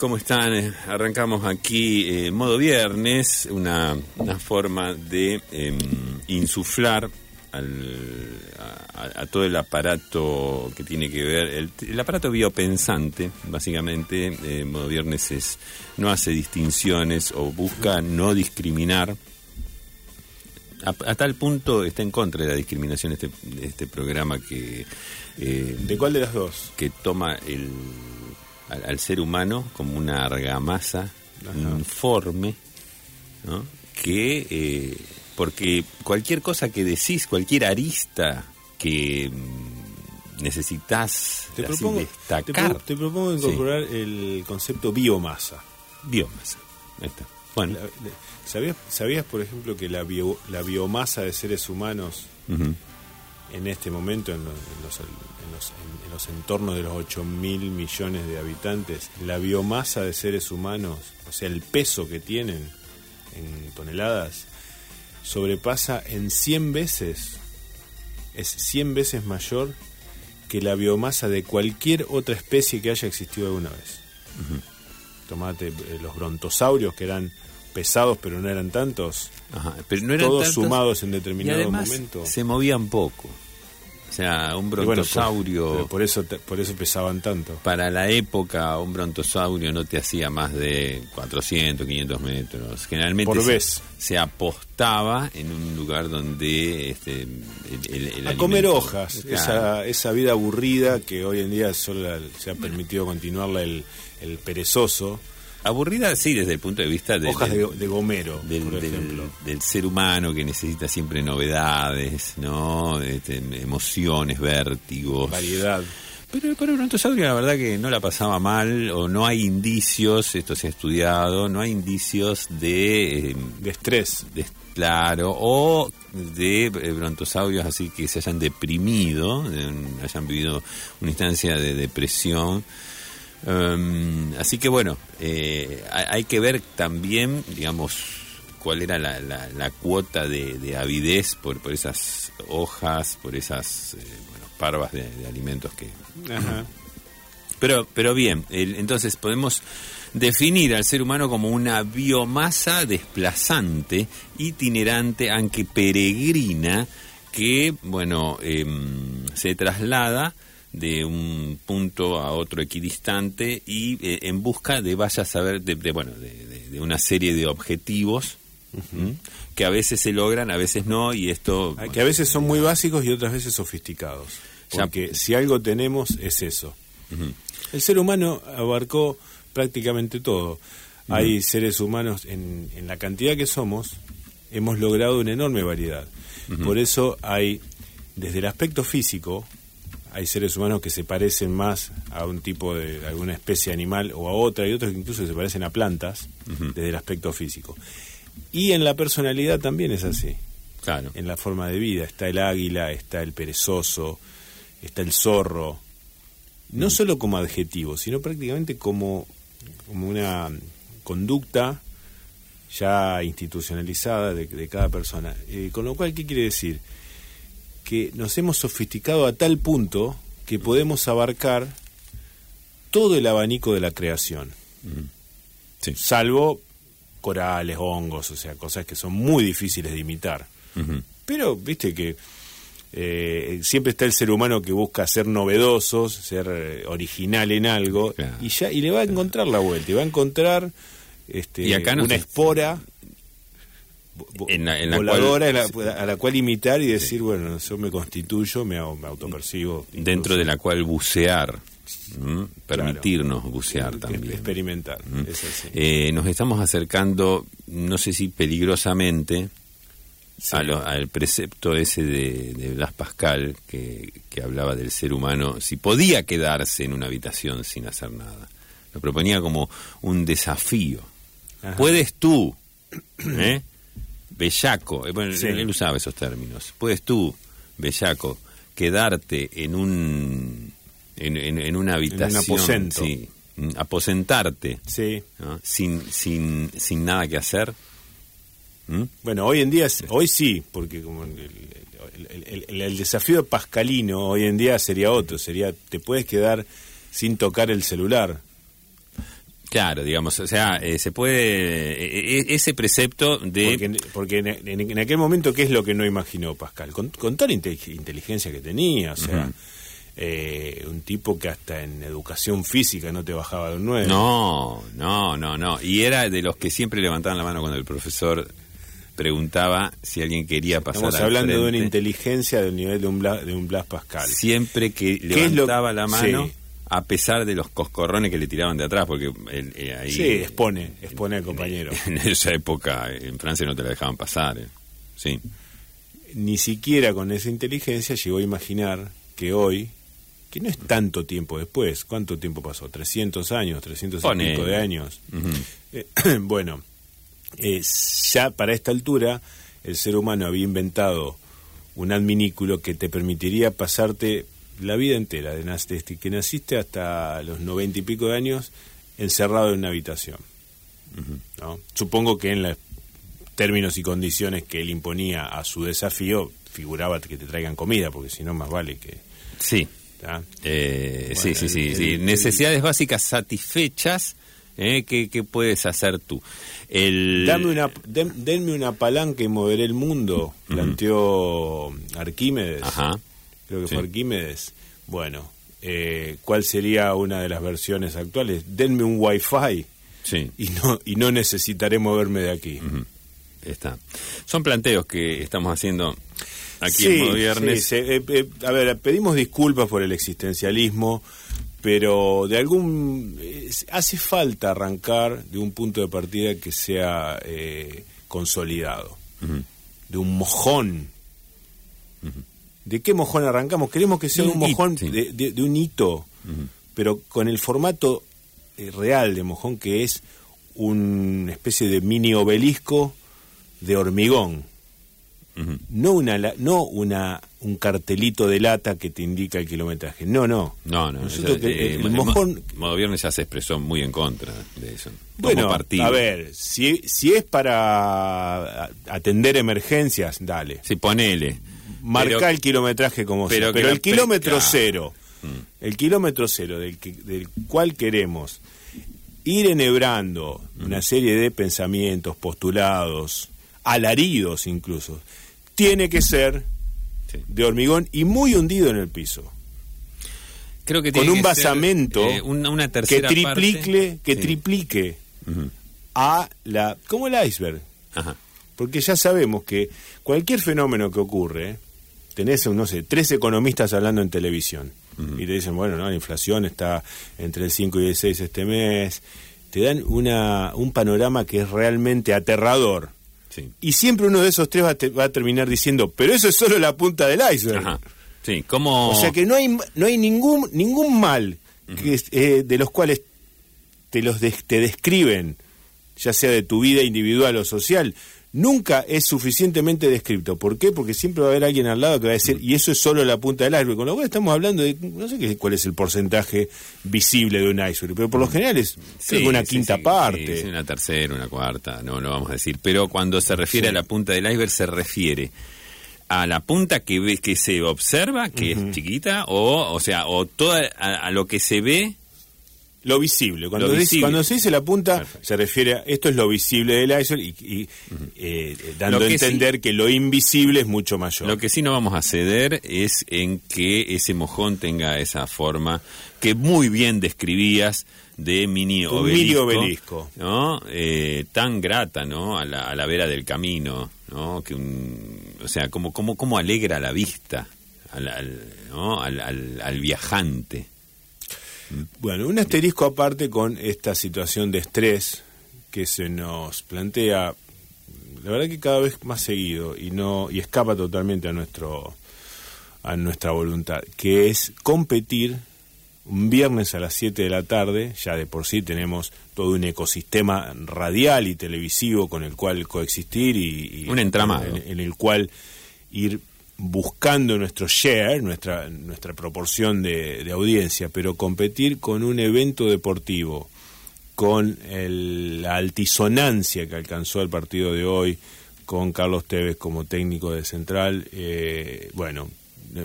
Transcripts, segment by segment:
¿cómo están? Eh, Arrancamos aquí eh, modo viernes, una, una forma de em, insuflar al, a, a todo el aparato que tiene que ver, el, el aparato biopensante, básicamente, eh, modo viernes es, no hace distinciones o busca no discriminar. A, a tal punto está en contra de la discriminación este, este programa que... eh, ¿De cuál de las dos? que toma el, al, al ser humano como una argamasa informe, ¿no? que eh, porque cualquier cosa que decís, cualquier arista que mm, necesitas Te propongo, destacar, te propongo Sí. incorporar el concepto biomasa. biomasa. Ahí está. Bueno, La- la- ¿Sabías, ¿Sabías, por ejemplo, que la, bio- la biomasa de seres humanos en este momento, en los, en los, en los- en- en los entornos de los 8 mil millones de habitantes, la biomasa de seres humanos, o sea, el peso que tienen en toneladas, sobrepasa en 100 veces, es 100 veces mayor que la biomasa de cualquier otra especie que haya existido alguna vez. Tomate eh, los brontosaurios, que eran pesados pero no eran tantos, ajá, pero no eran todos tantos, sumados en y determinado además momento. se movían poco. O sea, un Y bueno, por- brontosaurio... por eso te- por eso pesaban tanto. para la época un brontosaurio no te hacía más de 400, 500 metros. Generalmente Por se, vez. se apostaba en un lugar donde este, el, el- el a comer hojas, Claro. esa, esa vida aburrida que hoy en día solo se ha permitido continuarla el, el perezoso. Aburrida, sí, desde el punto de vista de- hojas de, del, de gomero, del- por ejemplo. del ser humano que necesita siempre novedades, ¿no? Este, emociones, vértigos. Variedad. Pero para el brontosaurio la verdad que no la pasaba mal o no hay indicios, esto se ha estudiado, no hay indicios de, eh, De estrés. de- claro, o de eh, brontosaurios así que se hayan deprimido, eh, hayan vivido una instancia de depresión. Um, así que bueno, eh, hay, que ver también, digamos, cuál era la, la- la cuota de, de avidez por, por esas hojas, por esas eh, bueno, parvas de, de alimentos que, Ajá. pero, pero bien, el- entonces podemos definir al ser humano como una biomasa desplazante, itinerante, aunque peregrina, que, bueno, em, se traslada de un punto a otro equidistante y eh, en busca de vaya a saber de, de, bueno de, de- de una serie de objetivos que a veces se logran a veces no y esto Ah, Que a veces son muy básicos y otras veces sofisticados. Ya- Porque si algo tenemos es eso. El ser humano abarcó prácticamente todo. Hay seres humanos, en, en la cantidad que somos, hemos logrado una enorme variedad. Por eso hay, desde el aspecto físico, hay seres humanos que se parecen más a un tipo de alguna especie animal o a otra, y otros que incluso se parecen a plantas, desde el aspecto físico. Y en la personalidad también es así claro en la forma de vida. Está el águila, está el perezoso, está el zorro. No solo como adjetivo, sino prácticamente como, como una conducta ya institucionalizada de, de cada persona. Eh, con lo cual, ¿qué quiere decir? Que nos hemos sofisticado a tal punto que podemos abarcar todo el abanico de la creación. Sí. Salvo corales, hongos, o sea, cosas que son muy difíciles de imitar. Pero, viste que eh, siempre está el ser humano que busca ser novedoso, ser eh, original en algo, Claro. y ya y le va a encontrar la vuelta, y va a encontrar este, Y acá no una espora En la- en la voladora cual- la- a la cual imitar y decir, bueno, yo me constituyo, me, me autopercibo. dentro de la cual bucear, permitirnos Claro. bucear Es- también. Experimentar, es así. Eh, nos estamos acercando, no sé si peligrosamente, Sí. a lo- al precepto ese de, de Blas Pascal que, que hablaba del ser humano, si podía quedarse en una habitación sin hacer nada. Lo proponía como un desafío. Ajá. ¿Puedes tú, eh? Bellaco, eh, bueno, Sí. él usaba esos términos, ¿puedes tú, bellaco, quedarte en un en, en- en una habitación, aposento. sí, mm, aposentarte, Sí. ¿no? sin, sin, sin nada que hacer? ¿Mm? Bueno, hoy en día, hoy sí, porque como el, el- el- el- el desafío pascalino hoy en día sería otro, sería te puedes quedar sin tocar el celular. Claro, digamos, o sea, eh, se puede. eh, eh, ese precepto de. Porque, porque en, en- en aquel momento, ¿qué es lo que no imaginó Pascal? Con, con toda la inte- inteligencia que tenía, o sea, eh, un tipo que hasta en educación física no te bajaba de un 9. No, no, no, no. Y era de los que siempre levantaban la mano cuando el profesor preguntaba si alguien quería pasar Estamos al hablando de una inteligencia del nivel de un Blas, de un Blas Pascal. Siempre que lo- levantaba la mano, Sí. A pesar de los coscorrones que le tiraban de atrás, porque él, eh, ahí... Sí, expone, expone al compañero. En, esa época en Francia no te la dejaban pasar. eh. Sí. Ni siquiera con esa inteligencia llegó a imaginar que hoy, que no es tanto tiempo después, ¿cuánto tiempo pasó? ¿300 años? ¿300 y pico de años? Eh, bueno, eh, ya para esta altura el ser humano había inventado un adminículo que te permitiría pasarte la vida entera, de desde que naciste hasta los noventa y pico de años, encerrado en una habitación. ¿no? Supongo que en los términos y condiciones que él imponía a su desafío, figuraba que te traigan comida, porque si no, más vale que... Sí. Eh, Bueno, sí, sí, sí, el- sí. el- Necesidades básicas satisfechas. ¿eh? ¿Qué, qué puedes hacer tú? Dame una, den- denme una palanca y moveré el mundo, planteó Arquímedes. Ajá. Creo que Sí. fue Arquímedes. Bueno, eh, ¿cuál sería una de las versiones actuales? Denme un wifi Sí. y no, y no necesitaré moverme de aquí. Está. Son planteos que estamos haciendo aquí Sí, en Viernes. sí, eh, eh, a ver, pedimos disculpas por el existencialismo, pero de algún hace falta arrancar de un punto de partida que sea eh, consolidado, de un mojón. ¿De qué mojón arrancamos? Queremos que sea De un, mojón sí. de, de- de un hito, pero con el formato eh, real de mojón que es una especie de mini obelisco de hormigón no una no una un cartelito de lata que te indica el kilometraje no no No, no. Nosotros eso, que- eh, el mojón Modo Viernes ya se expresó muy en contra de eso. bueno partido. a ver si si es para atender emergencias dale Sí, ponele. Marca Pero- el kilometraje como pero sea pero el kilómetro cero el kilómetro cero del, que- del cual queremos ir enhebrando una serie de pensamientos postulados alaridos incluso tiene que ser Sí. de hormigón y muy hundido en el piso. Creo que Con tiene un que ser, basamento eh, una, una que triplique, parte. que Sí. triplique a la como el iceberg, Ajá. porque ya sabemos que cualquier fenómeno que ocurre, tenés no sé, tres economistas hablando en televisión y te dicen, bueno, no, la inflación está entre el 5 y el 6 este mes, te dan una un panorama que es realmente aterrador. Sí. Y siempre uno de esos tres va a, te- va a terminar diciendo, pero eso es solo la punta del iceberg. Ajá. Sí, como... O sea que no hay no hay ningún ningún mal que es, eh, de los cuales te los des- te describen, ya sea de tu vida individual o social, nunca es suficientemente descrito. ¿Por qué? Porque siempre va a haber alguien al lado que va a decir, y eso es solo la punta del iceberg. Con lo cual estamos hablando de, no sé qué, cuál es el porcentaje visible de un iceberg, pero por lo general es una sí, quinta sí, parte. sí, sí, una tercera, una cuarta, no lo vamos a decir. Pero cuando se refiere a la punta del iceberg, se refiere a la punta que ve, que se observa, que es chiquita, o, o sea, o toda a, a lo que se ve. Lo visible. Cuando, Lo dice- visible. cuando se dice la punta, Perfecto. se refiere a esto es lo visible del iceberg y, y, eh, dando a entender que lo invisible es mucho mayor. Lo que sí no vamos a ceder es en que ese mojón tenga esa forma que muy bien describías de mini Un obelisco, mini obelisco. ¿no? Eh, tan grata, ¿no? A la, a la vera del camino, ¿no? Que un, o sea, como, como, como alegra la vista al, al, ¿no? al, al- al viajante. Bueno, un asterisco aparte con esta situación de estrés que se nos plantea, la verdad que cada vez más seguido y no y escapa totalmente a nuestro a nuestra voluntad, que es competir un viernes a las 7 de la tarde, ya de por sí tenemos todo un ecosistema radial y televisivo con el cual coexistir y, y- Un entramado. en, en el cual ir buscando nuestro share, nuestra, nuestra proporción de, de audiencia, pero competir con un evento deportivo, con el- la altisonancia que alcanzó el partido de hoy, con Carlos Tevez como técnico de Central, eh, bueno,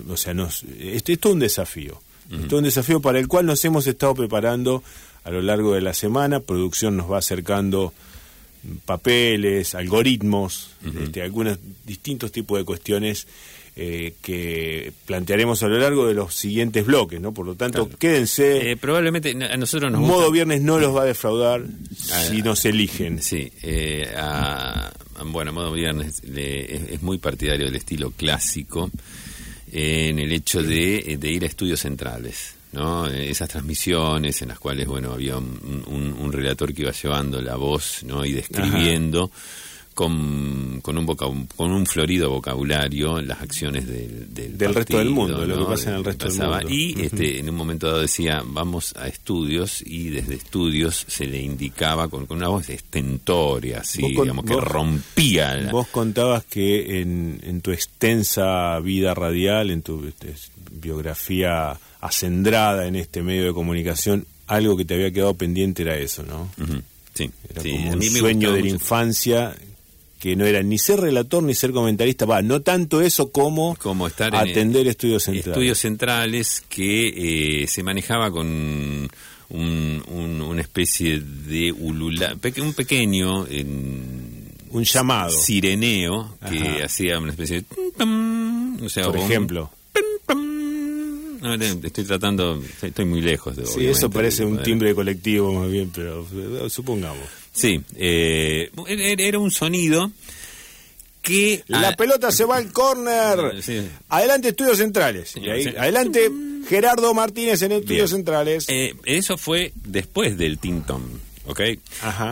o sea, nos, esto es un desafío. Es todo un desafío para el cual nos hemos estado preparando a lo largo de la semana. Producción nos va acercando papeles, algoritmos, este, algunos distintos tipos de cuestiones eh, que plantearemos a lo largo de los siguientes bloques, ¿no? Por lo tanto, quédense. Eh, probablemente a nosotros nos Modo Viernes no los va a defraudar ah, si nos eligen. Sí, eh, bueno, Modo Viernes es, muy partidario del estilo clásico en el hecho de, ir a estudios centrales. ¿no? esas transmisiones en las cuales bueno había un, relator que iba llevando la voz ¿no? y describiendo con, con, un con un florido vocabulario las acciones del, del, resto del mundo, lo que pasa en el resto del mundo. Y este, en un momento dado decía, vamos a estudios, y desde estudios se le indicaba con, una voz estentoria, así, digamos, que rompía. Vos contabas que en, en, tu extensa vida radial, en tu este, biografía acendrada en este medio de comunicación, algo que te había quedado pendiente era eso, ¿no? Sí, era como un sueño de la infancia que no era ni ser relator ni ser comentarista, va, no tanto eso como, como estar atender estudios centrales. Estudios centrales que eh, se manejaba con un, una especie de ulula, un pequeño un llamado. sireneo que hacía una especie de o sea, por ejemplo. estoy tratando estoy muy lejos de sí eso parece un timbre colectivo más bien pero eh, supongamos Sí, eh, era un sonido que... La pelota se va al córner. Adelante Estudios Centrales. adelante Gerardo Martínez en Estudios Centrales. Eh, eso fue después del Tintón, ¿ok?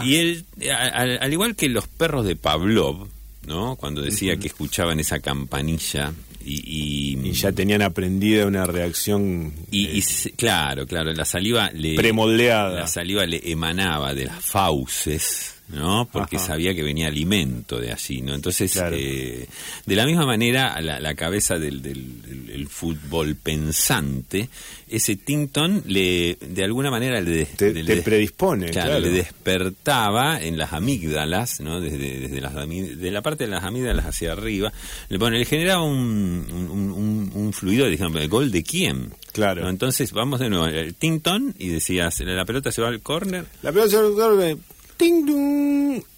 Y él, al, igual que los perros de Pavlov, ¿no? Cuando decía que escuchaban esa campanilla y, y, ya tenían aprendida una reacción y, eh, claro claro la saliva le premoldeada. la saliva le emanaba de las fauces ¿no? Porque sabía que venía alimento de allí, ¿no? Entonces, eh, de la misma manera, a la, cabeza del, del, fútbol pensante, ese Tinton le, de alguna manera le, te, predispone, claro, le despertaba en las amígdalas, ¿no? Desde, desde las, de la parte de las amígdalas hacia arriba, le, bueno, le generaba un, un, un, fluido, digamos, ¿el gol de quién? Claro. Entonces, vamos de nuevo, el Tinton, y decías, la pelota se va al córner. La pelota se va al córner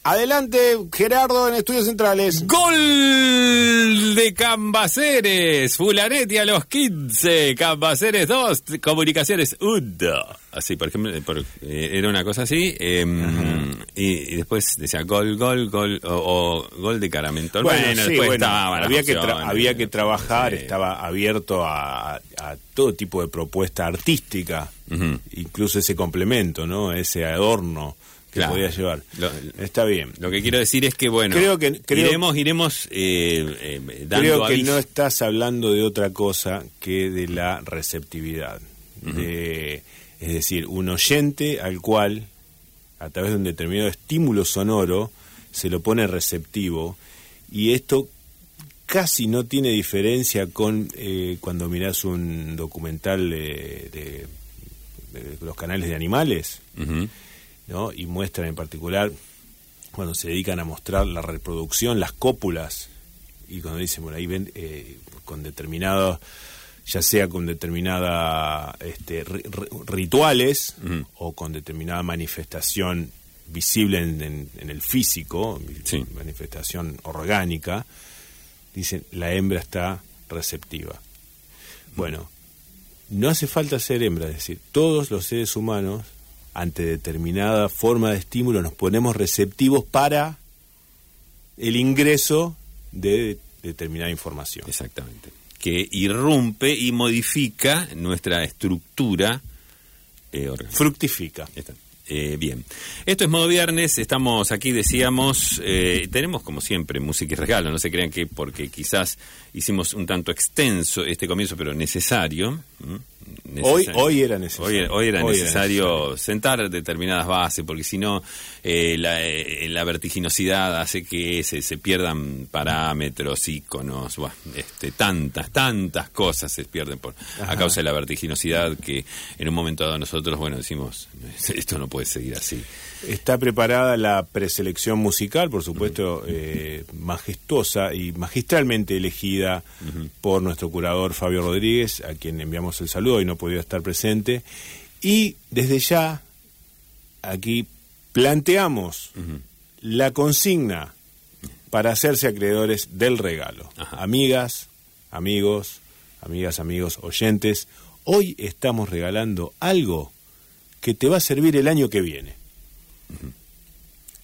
Adelante, Gerardo, en Estudios Centrales. Gol de Cambaceres. Fulanetti a los 15. Cambaceres 2. Comunicaciones 1. Así, por ejemplo, eh, era una cosa así. Em, y, después decía gol, gol, gol. O, gol de Caramentol. Bueno, después había, que había que trabajar, estaba abierto a, todo tipo de propuesta artística. Incluso ese complemento, ¿no? Ese adorno que podía llevar. Está bien. Lo que quiero decir es que, bueno, creo que, iremos, iremos eh, eh, dando Creo que no estás hablando de otra cosa que de la receptividad. de, es decir, un oyente al cual, a través de un determinado estímulo sonoro, se lo pone receptivo. Y esto casi no tiene diferencia con eh, cuando miras un documental de, los canales de animales. ¿No? y muestran en particular cuando se dedican a mostrar la reproducción, las cópulas, y cuando dicen, bueno, ahí ven eh, con determinados, ya sea con determinada este, rituales o con determinada manifestación visible en, el físico, manifestación orgánica, dicen, la hembra está receptiva. Bueno, no hace falta ser hembra, es decir, todos los seres humanos ante determinada forma de estímulo nos ponemos receptivos para el ingreso de determinada información. Exactamente. Que irrumpe y modifica nuestra estructura eh, Fructifica. Eh, bien, esto es modo viernes, estamos aquí, decíamos, eh, tenemos como siempre música y regalo, no se crean que porque quizás hicimos un tanto extenso este comienzo, pero necesario. Hoy, hoy era necesario. Hoy, era, necesario sentar determinadas bases, porque si no, eh, eh, la, vertiginosidad hace que se, se pierdan parámetros, íconos, este, tantas, tantas cosas se pierden por, a causa de la vertiginosidad que en un momento dado nosotros, bueno, decimos, esto no puede seguir así. Está preparada la preselección musical, por supuesto, eh, majestuosa y magistralmente elegida por nuestro curador Fabio Rodríguez, a quien enviamos el saludo y no podía estar presente. Y desde ya aquí planteamos la consigna para hacerse acreedores del regalo. Amigas, amigos, amigas, amigos, oyentes, hoy estamos regalando algo que te va a servir el año que viene.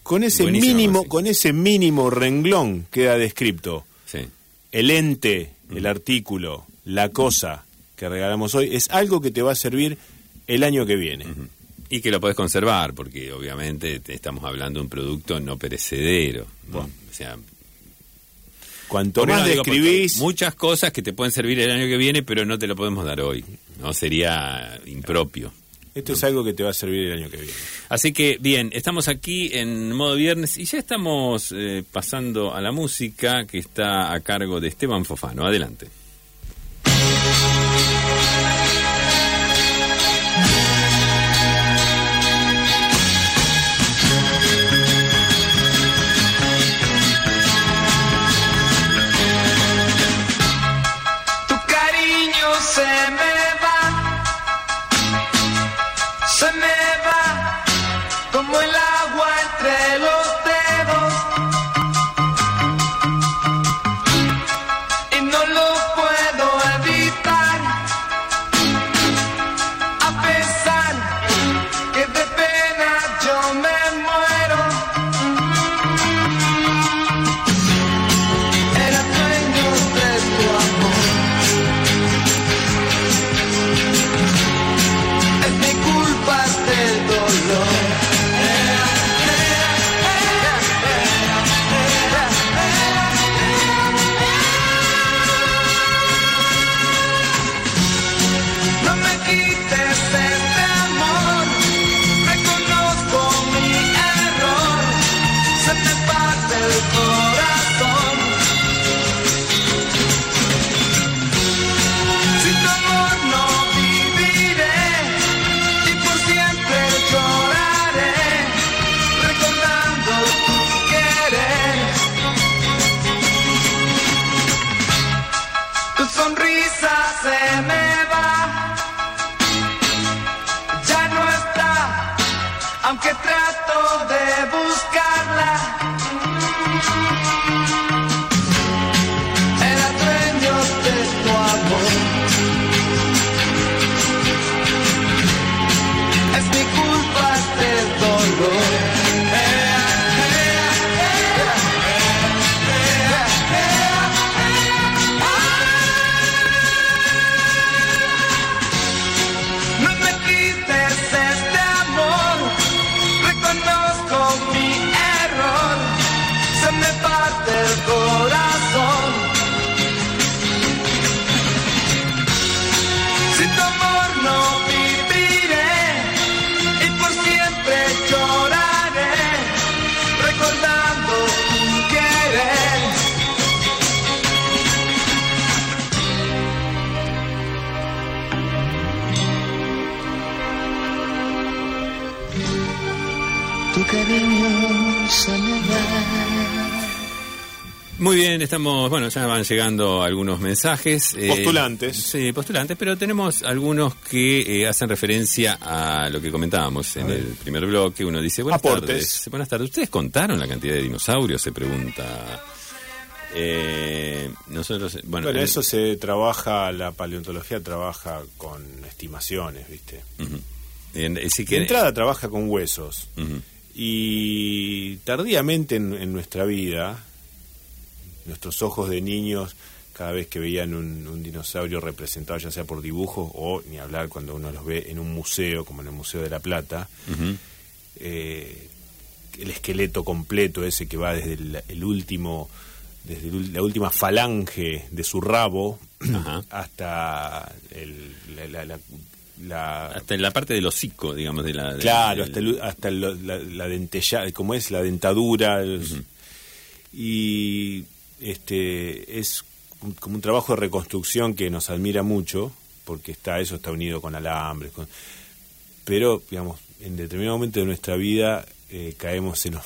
Con ese mínimo, con ese mínimo renglón queda descrito. El ente, el artículo, la cosa que regalamos hoy es algo que te va a servir el año que viene. Y que lo puedes conservar, porque obviamente estamos hablando de un producto no perecedero. O sea, cuanto más describís... Muchas cosas que te pueden servir el año que viene, pero no te lo podemos dar hoy. No sería impropio. Esto es algo que te va a servir el año que viene. Así que, bien, estamos aquí en modo viernes y ya estamos eh, pasando a la música que está a cargo de Esteban Fofano. Adelante. Ya van llegando algunos mensajes. Eh, postulantes. sí, postulantes, pero tenemos algunos que eh, hacen referencia a lo que comentábamos en el primer bloque. Uno dice, buenas tardes. Buenas tardes. ¿Ustedes contaron la cantidad de dinosaurios? Se pregunta. Eh, nosotros, bueno, eso se trabaja, la paleontología trabaja con estimaciones, ¿viste? de entrada trabaja con huesos. Y tardíamente en, nuestra vida, nuestros ojos de niños, cada vez que veían un, dinosaurio representado, ya sea por dibujos o ni hablar cuando uno los ve en un museo, como en el Museo de la Plata, eh, el esqueleto completo, ese que va desde el, último, desde la última falange de su rabo hasta el, la, hasta en la parte del hocico, digamos, de la... claro, hasta, hasta la, dentella, como es la dentadura. Y este es como un trabajo de reconstrucción que nos admira mucho, porque está eso está unido con alambres. pero, digamos, en determinado momento de nuestra vida eh, caemos, se nos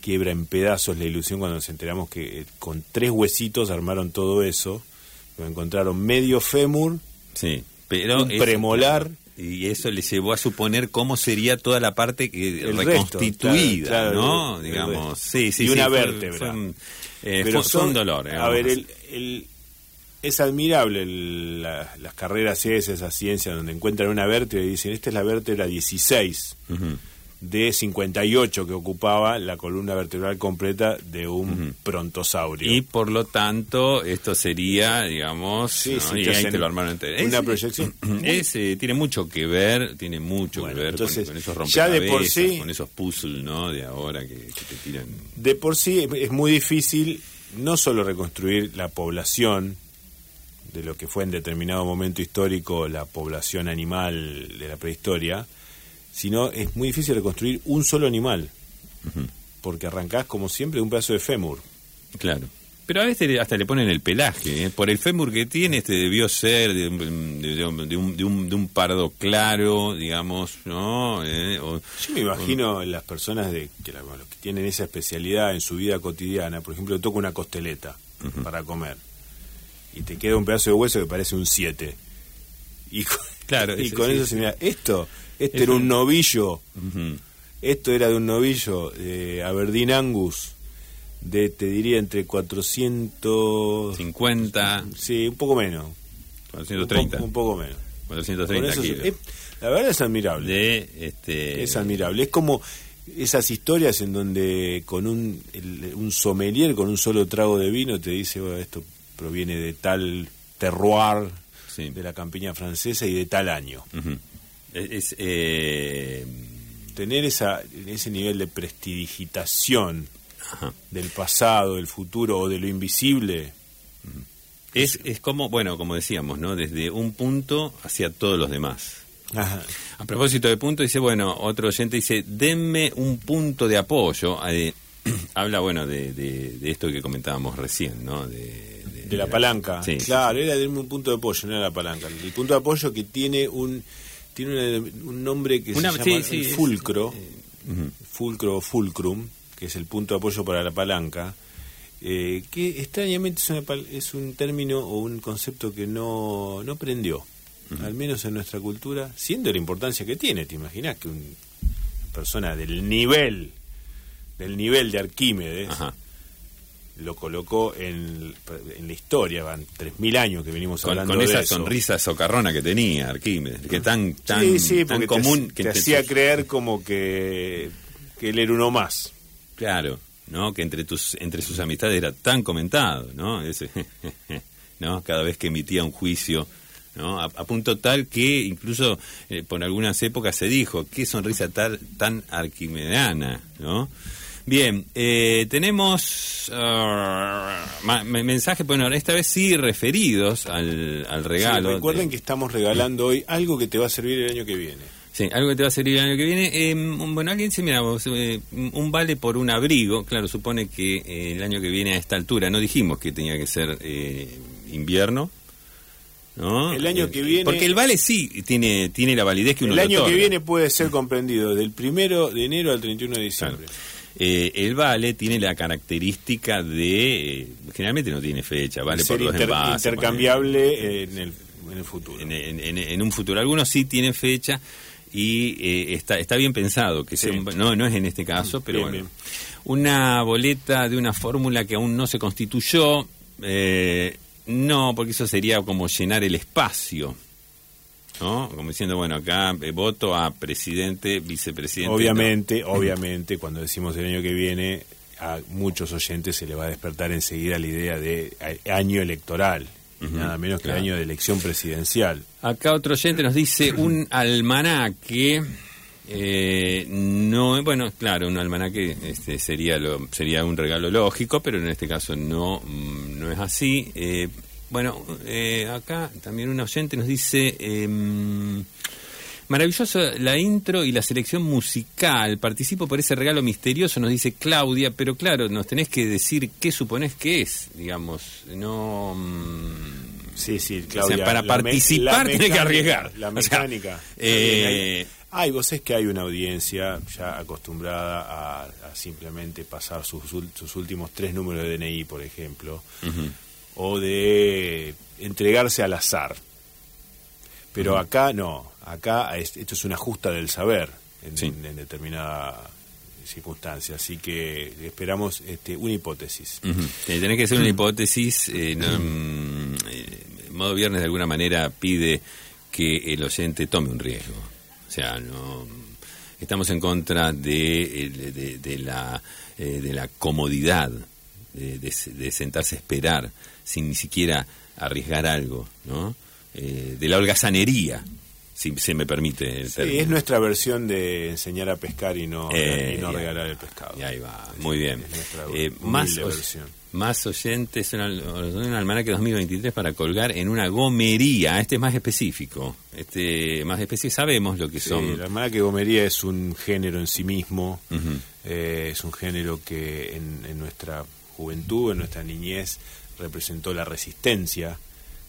quiebra en pedazos la ilusión cuando nos enteramos que eh, con tres huesitos armaron todo eso. Lo encontraron medio fémur. Sí pero un premolar Y eso le llevó a suponer cómo sería toda la parte que El reconstituida, resto, claro, claro, ¿no? el- Digamos, resto. sí, sí, Y sí, una fue- vértebra. fue un- eh, Pero fue- son- un dolor. A digamos. ver, el, el- es admirable el- la- las carreras esas, esa ciencia, donde encuentran una vértebra y dicen, esta es la vértebra 16 Ujú. De 58 que ocupaba la columna vertebral completa de un brontosaurio. Y por lo tanto, esto sería, digamos, Sí, ¿no? sí, y te ahí hacen te lo armaron entero. una Es- proyección. es, eh, tiene mucho que ver, tiene mucho Bueno, que ver entonces, con, con esos ya de por rompecabezas, sí- con esos puzzles, ¿no? De ahora que, que te tiran. De por sí es muy difícil no solo reconstruir la población de lo que fue en determinado momento histórico la población animal de la prehistoria, sino es muy difícil reconstruir un solo animal, porque arrancás como siempre de un pedazo de fémur. Claro. Pero a veces hasta le ponen el pelaje. ¿eh? Por el fémur que tiene, este debió ser de, un- de- de un, de un- de un- pardo claro, digamos, ¿no? Eh, o- Yo me imagino las personas de que, la- los que tienen esa especialidad en su vida cotidiana, por ejemplo, toca una costeleta para comer y te queda un pedazo de hueso que parece un 7. Y, con- Claro, y ese con sí, eso sí. se mira, esto, este Es era un un- novillo, esto era de un novillo, eh, Aberdeen Angus, de, te diría, entre 400... 50, Sí, un poco menos. 430, Un, poco, un poco menos. 430 Con eso kilos. la verdad es admirable. de, este, Es admirable. Es como esas historias en donde con un, el- un sommelier con un solo trago de vino te dice, "Bueno, esto proviene de tal terroir Sí. de la campiña francesa y de tal año. Es, es, eh, Tener esa, ese nivel de prestidigitación ajá. del pasado, del futuro o de lo invisible, es, es como, bueno, como decíamos, ¿no? Desde un punto hacia todos los demás. ajá, A propósito de punto, dice, bueno, otro oyente dice, denme un punto de apoyo. Habla, bueno, de, de- de esto que comentábamos recién, ¿no? De, de la palanca. Sí. Claro, era de un punto de apoyo, no era la palanca. El punto de apoyo que tiene un tiene una- un nombre que Una- se sí, llama sí, el es- fulcro. Ujú. fulcro o fulcrum, que es el punto de apoyo para la palanca, eh, que extrañamente es, una pal- es un término o un concepto que no, no prendió, al menos en nuestra cultura, siendo la importancia que tiene. ¿Te imaginas que una persona del nivel, del nivel de Arquímedes, Ajá. Lo colocó en, en la historia? Van 3.000 años que venimos Con, hablando con de esa eso. sonrisa socarrona que tenía Arquímedes, que tan, tan, sí, sí, tan te común hac- que te, hacía creer como que, que él era uno más. Claro, ¿no? Que entre tus entre sus amistades era tan comentado, ¿no? Ese, ¿no? Cada vez que emitía un juicio, ¿no? A, a punto tal que incluso eh, por algunas épocas se dijo, qué sonrisa tal, tan arquimediana, ¿no? Bien, eh, tenemos me- mensajes, bueno, esta vez sí referidos al, al regalo. Sí, recuerden de- que estamos regalando hoy algo que te va a servir el año que viene. Sí, algo que te va a servir el año que viene. Eh, bueno, alguien se mira, vos, eh, un vale por un abrigo, claro, supone que eh, el año que viene a esta altura, no dijimos que tenía que ser eh, invierno. ¿no? El año que viene- Porque el vale sí tiene, tiene la validez que uno El año que viene puede ser comprendido del primero de enero al 31 de diciembre. Eh, el vale tiene la característica de. eh, generalmente no tiene fecha, vale ser por los inter- envases, intercambiable en el, en el futuro. en, en- en- en un futuro. Algunos sí tienen fecha y eh, está, está bien pensado, que sea un- no, no es en este caso, pero Bien, bueno. bien. Una boleta de una fórmula que aún no se constituyó, eh, no, porque eso sería como llenar el espacio. ¿No? Como diciendo, bueno, acá eh, voto a presidente, vicepresidente. Obviamente, obviamente, cuando decimos el año que viene, a muchos oyentes se le va a despertar enseguida la idea de año electoral, nada menos que claro. año de elección presidencial. Acá otro oyente nos dice un almanaque. eh, no, bueno, claro, un almanaque este, sería lo, sería un regalo lógico, pero en este caso no, mm, no es así. Eh, bueno, eh, acá también un oyente nos dice. em, Maravilloso la intro y la selección musical. Participo por ese regalo misterioso, nos dice Claudia, pero claro, nos tenés que decir qué suponés que es, digamos. No. mm, Sí, sí, o sea, Claudia. para participar tenés que mecánica, arriesgar. La O sea, mecánica. eh, Ay, vos es que hay una audiencia ya acostumbrada a, a simplemente pasar sus, sus últimos tres números de DNI, por ejemplo. O de entregarse al azar. Pero acá no. acá es- esto es una justa del saber en, Sí. en determinada circunstancia. Así que esperamos este, una hipótesis. Tenés que hacer una hipótesis. eh, no, mm, eh, modo viernes de alguna manera pide que el oyente tome un riesgo. O sea, no estamos en contra de, de, de la, eh, de la comodidad de, de sentarse a esperar sin ni siquiera arriesgar algo, ¿no? Eh, de la holgazanería, si se me permite el Sí, término. es nuestra versión de enseñar a pescar y no, Eh, y no regalar el pescado. Y ahí va, muy bien. Es nuestra Eh, más, versión. más oyentes, un, al- un almanaque 2023 para colgar en una gomería. Este es más específico. Este más específico. Sabemos lo que Sí, son. la almanaque gomería es un género en sí mismo, eh, es un género que en, en nuestra juventud, en nuestra niñez, representó la resistencia,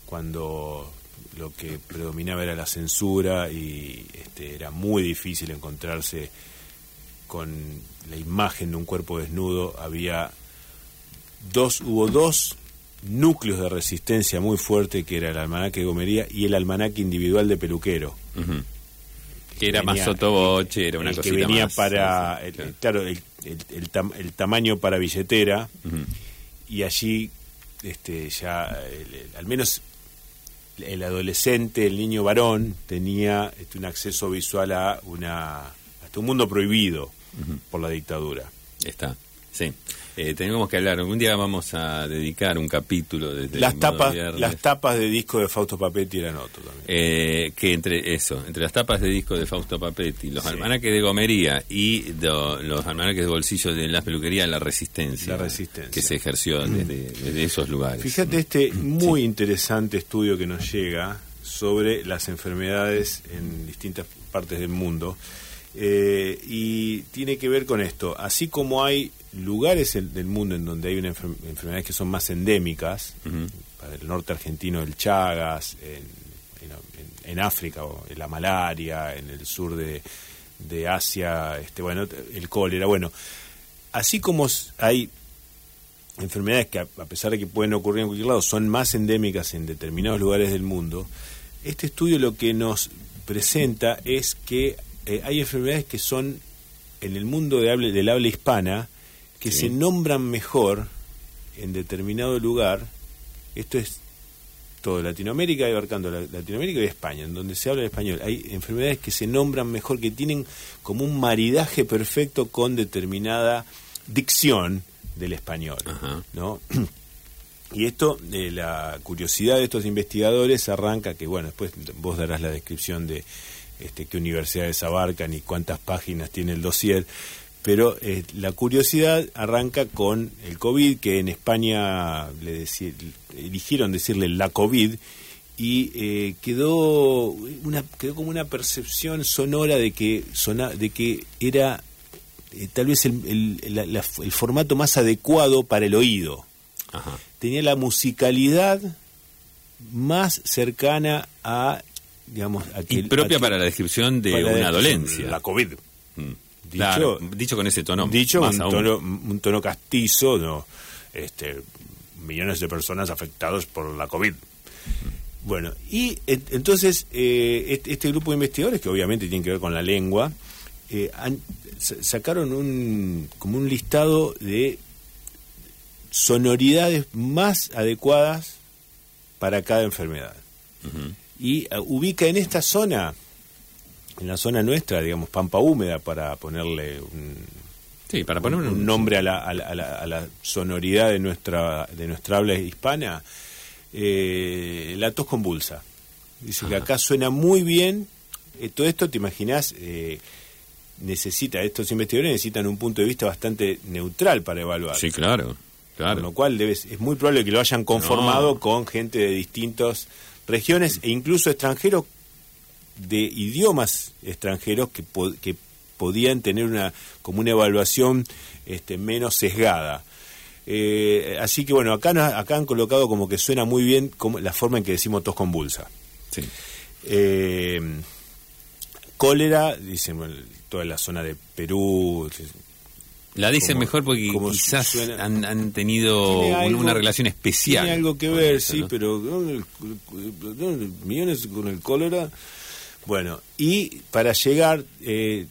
cuando lo que predominaba era la censura y este, era muy difícil encontrarse con la imagen de un cuerpo desnudo, había dos, hubo dos núcleos de resistencia muy fuerte que era el almanaque gomería y el almanaque individual de peluquero. Que era venía- más sotoboche, era una el que venía más, para sí, sí, el- claro. el, el- el tam- el tamaño para billetera y allí este ya el- el- al menos el adolescente el niño varón tenía este, un acceso visual a una hasta un mundo prohibido por la dictadura Está, sí. Eh, tenemos que hablar. Algún día vamos a dedicar un capítulo desde las tapas viernes. las tapas de disco de Fausto Papetti eran otro también Eh, que entre eso, entre las tapas de disco de Fausto Papetti, los Sí. almanaques de gomería y do- los almanaques de bolsillo de las peluquerías, la resistencia, La resistencia. que se ejerció desde, desde esos lugares. Fíjate este muy interesante estudio que nos llega sobre las enfermedades en distintas partes del mundo eh, y tiene que ver con esto. Así como hay lugares del mundo en donde hay una enfer- enfermedades que son más endémicas, Ujú. para el norte argentino el Chagas, en, en- en África o la malaria, en el sur de, de Asia, este bueno el cólera, bueno, así como hay enfermedades que a a pesar de que pueden ocurrir en cualquier lado son más endémicas en determinados lugares del mundo, este estudio lo que nos presenta es que eh, hay enfermedades que son en el mundo de habla- del habla hispana que Sí. se nombran mejor en determinado lugar, esto es todo Latinoamérica, abarcando la- Latinoamérica y España, en donde se habla el español. Hay enfermedades que se nombran mejor, que tienen como un maridaje perfecto con determinada dicción del español. Ajá. ¿no? Y esto, eh, la curiosidad de estos investigadores arranca, que bueno, después vos darás la descripción de este, qué universidades abarcan y cuántas páginas tiene el dossier, pero eh, la curiosidad arranca con el COVID, que en España le deci- eligieron decirle la COVID, y eh, quedó una quedó como una percepción sonora de que sona, de que era eh, tal vez el, el- la- la- el formato más adecuado para el oído Ajá. tenía la musicalidad más cercana a digamos a Y propia a que- para la descripción de una dolencia. la COVID Mm. Dicho- Claro, dicho con ese tono. dicho más un tono, un tono castizo no este millones de personas afectados por la COVID. Bueno y entonces eh, este, este grupo de investigadores que obviamente tienen que ver con la lengua eh, han- sa- sacaron un como un listado de sonoridades más adecuadas para cada enfermedad. Y uh, ubica en esta zona, en la zona nuestra, digamos, Pampa Húmeda, para ponerle un, Sí, para poner un- un nombre a la, a la- a la- a la sonoridad de nuestra, de nuestra habla hispana, eh, la tos convulsa. Dice que acá suena muy bien. eh, todo esto, te imaginas, eh, necesita, estos investigadores necesitan un punto de vista bastante neutral para evaluar. Sí, claro. Claro. Con lo cual debes, es muy probable que lo hayan conformado No. con gente de distintas regiones e incluso extranjeros de idiomas extranjeros que, po- que podían tener una como una evaluación este, menos sesgada. Eh, así que bueno, acá, acá han colocado como que suena muy bien como la forma en que decimos tos convulsa. Sí. Eh, cólera, dicen, bueno, toda la zona de Perú, La dicen Como- mejor porque quizás suena- han, han tenido algo- una relación especial. Tiene algo que ver, sí, ¿no? pero ¿dónde el- dónde millones con el cólera. Bueno, y para llegar, eh,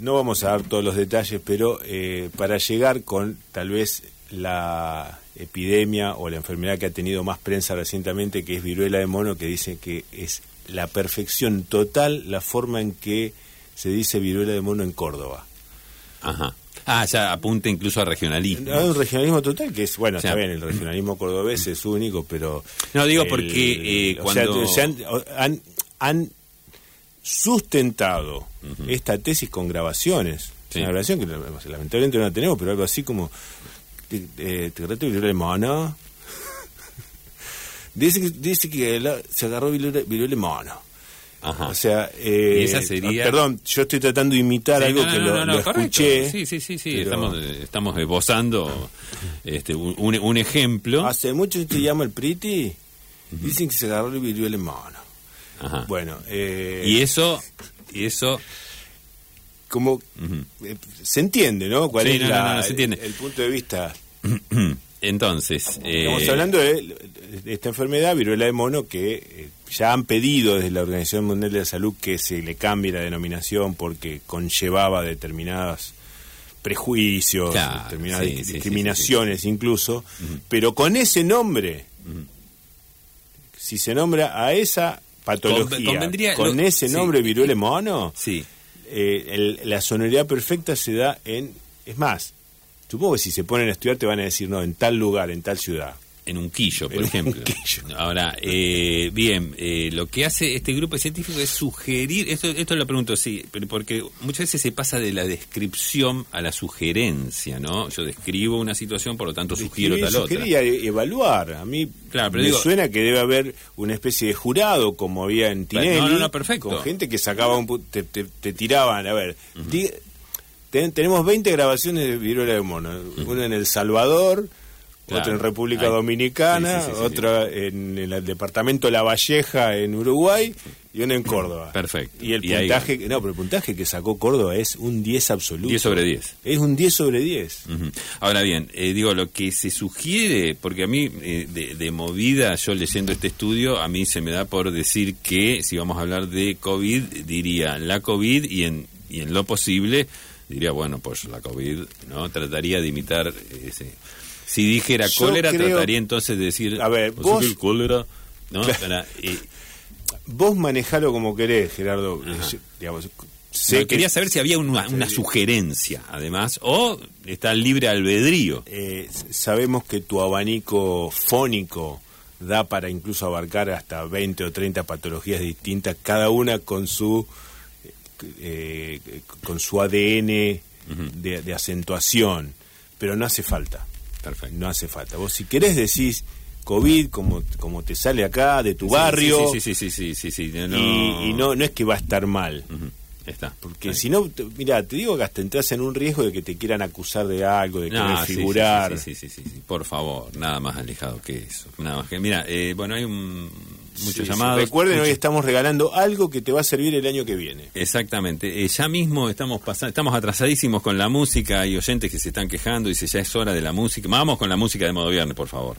no vamos a dar todos los detalles, pero eh, para llegar con tal vez la epidemia o la enfermedad que ha tenido más prensa recientemente, que es viruela de mono, que dice que es la perfección total la forma en que se dice viruela de mono en Córdoba. Ajá. Ah, ya apunta incluso a regionalismo. Hay un regionalismo total que es, bueno, está bien, el regionalismo cordobés es único, pero... No, digo porque eh, cuando... se han, han, han sustentado esta tesis con grabaciones. Una grabación que lamentablemente no la tenemos, pero algo así como... Eh, ¿Te acuerdas de viruela de mono? dice que, dice que se agarró viruela, mono. Ajá. O sea, eh, esa sería- perdón, yo estoy tratando de imitar Sí, algo no, que no, lo, no, escuché. Sí, sí, sí, sí. pero- Estamos, estamos esbozando este, un, ejemplo. Hace mucho que te llama el Priti. Dicen que se agarró el viruela de mono. Ajá. Bueno, eh, Y eso, y eso, como eh, se entiende, ¿no? ¿Cuál Sí, es no, la- no, no, se entiende. El, punto de vista? entonces, eh, Estamos hablando de, de esta enfermedad, viruela de mono, que eh, ya han pedido desde la Organización Mundial de la Salud que se le cambie la denominación porque conllevaba determinados prejuicios, Claro, determinadas sí, sí, sí, discriminaciones incluso, pero con ese nombre, si se nombra a esa patología, convendría con ese sí. nombre viruela de mono, sí, eh, el- la sonoridad perfecta se da en... Es más, supongo que si se ponen a estudiar te van a decir, no, en tal lugar, en tal ciudad. En un quillo, por En un ejemplo. quillo. Ahora, eh, bien, eh, lo que hace este grupo científico es sugerir, esto, esto lo pregunto, sí, pero porque muchas veces se pasa de la descripción a la sugerencia, ¿no? Yo describo una situación, por lo tanto sugiero tal otra. y evaluar. A mí Claro, pero me digo- suena que debe haber una especie de jurado, como había en Tinelli, no, no, no, perfecto. con gente que sacaba un... Te, te- te tiraban, a ver, ten- tenemos 20 grabaciones de viruela de mono. Una en El Salvador... Claro. Otra en República Ay. Dominicana, Sí, sí, sí, sí, otra en el departamento La Valleja en Uruguay y una en Córdoba. Perfecto. Y el Y ahí puntaje, no, pero el puntaje que sacó Córdoba es un 10 absoluto. 10 sobre 10. Es un 10 sobre 10. Ujú. Ahora bien, eh, digo, lo que se sugiere, porque a mí, eh, de, de movida, yo leyendo este estudio, a mí se me da por decir que, si vamos a hablar de COVID, diría la COVID y en, y en lo posible, diría, bueno, pues la COVID, ¿no? Trataría de imitar ese... Si dijera Yo cólera, creo- trataría entonces de decir... A ver, "O sea vos- el cólera, ¿no? Claro. Para, eh, Vos manejalo como querés, Gerardo. Eh, digamos, sé no, que- quería saber si había una, una sugerencia, además, o está libre albedrío. eh, sabemos que tu abanico fónico da para incluso abarcar hasta 20 o 30 patologías distintas, cada una con su eh, con su ADN de, de acentuación, pero no hace falta. Perfecto. No hace falta. Vos si querés decís COVID como, como te sale acá de tu Sí, barrio Sí, sí, sí, sí, sí, sí, sí, no, y, y no, no es que va a estar mal. Está. Porque si no, mira, te digo que hasta entras en un riesgo de que te quieran acusar de algo, de No, querer sí, sí, figurar. Sí, sí, sí, sí, sí, por favor, nada más alejado que eso. Nada más que, mira, eh, bueno, hay un, muchos Sí, llamados. Recuerden, hoy estamos regalando algo que te va a servir el año que viene. Exactamente, Eh, ya mismo estamos pasando, estamos atrasadísimos con la música, hay oyentes que se están quejando, dice ya es hora de la música. Vamos con la música de modo viernes, por favor.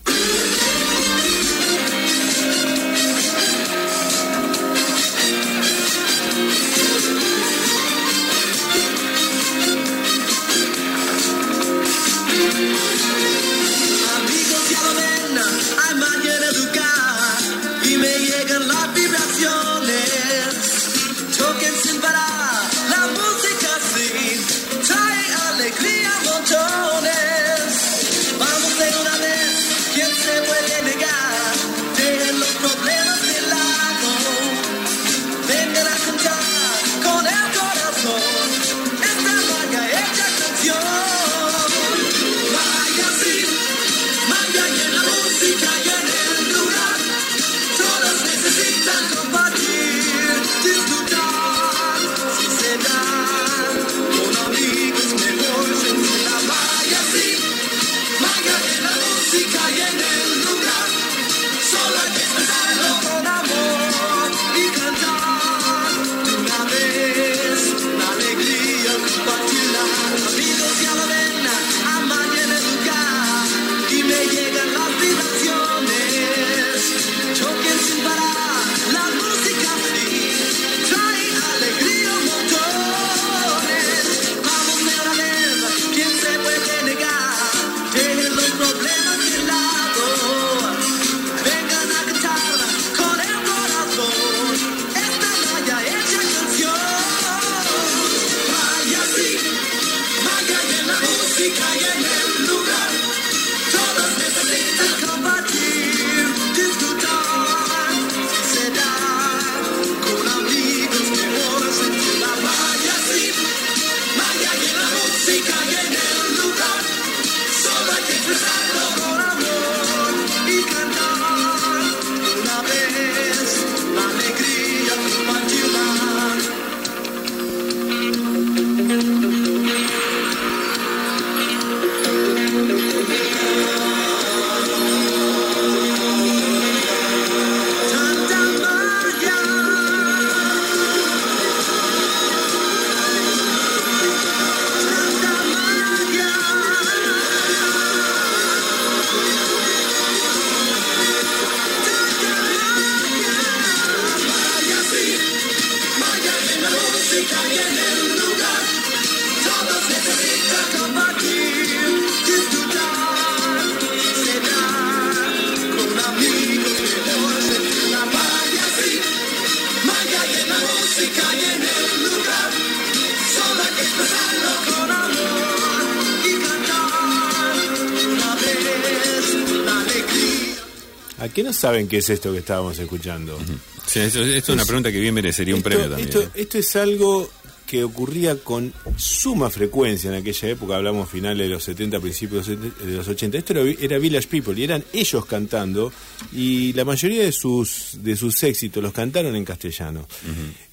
¿A qué no saben qué es esto que estábamos escuchando? Sí, esto, esto es una pregunta que bien merecería un Esto- premio también. Esto, ¿eh? esto es algo que ocurría con suma frecuencia en aquella época, hablamos finales de los 70, principios de los 80. Esto era, era Village People y eran ellos cantando y la mayoría de sus, de sus éxitos los cantaron en castellano.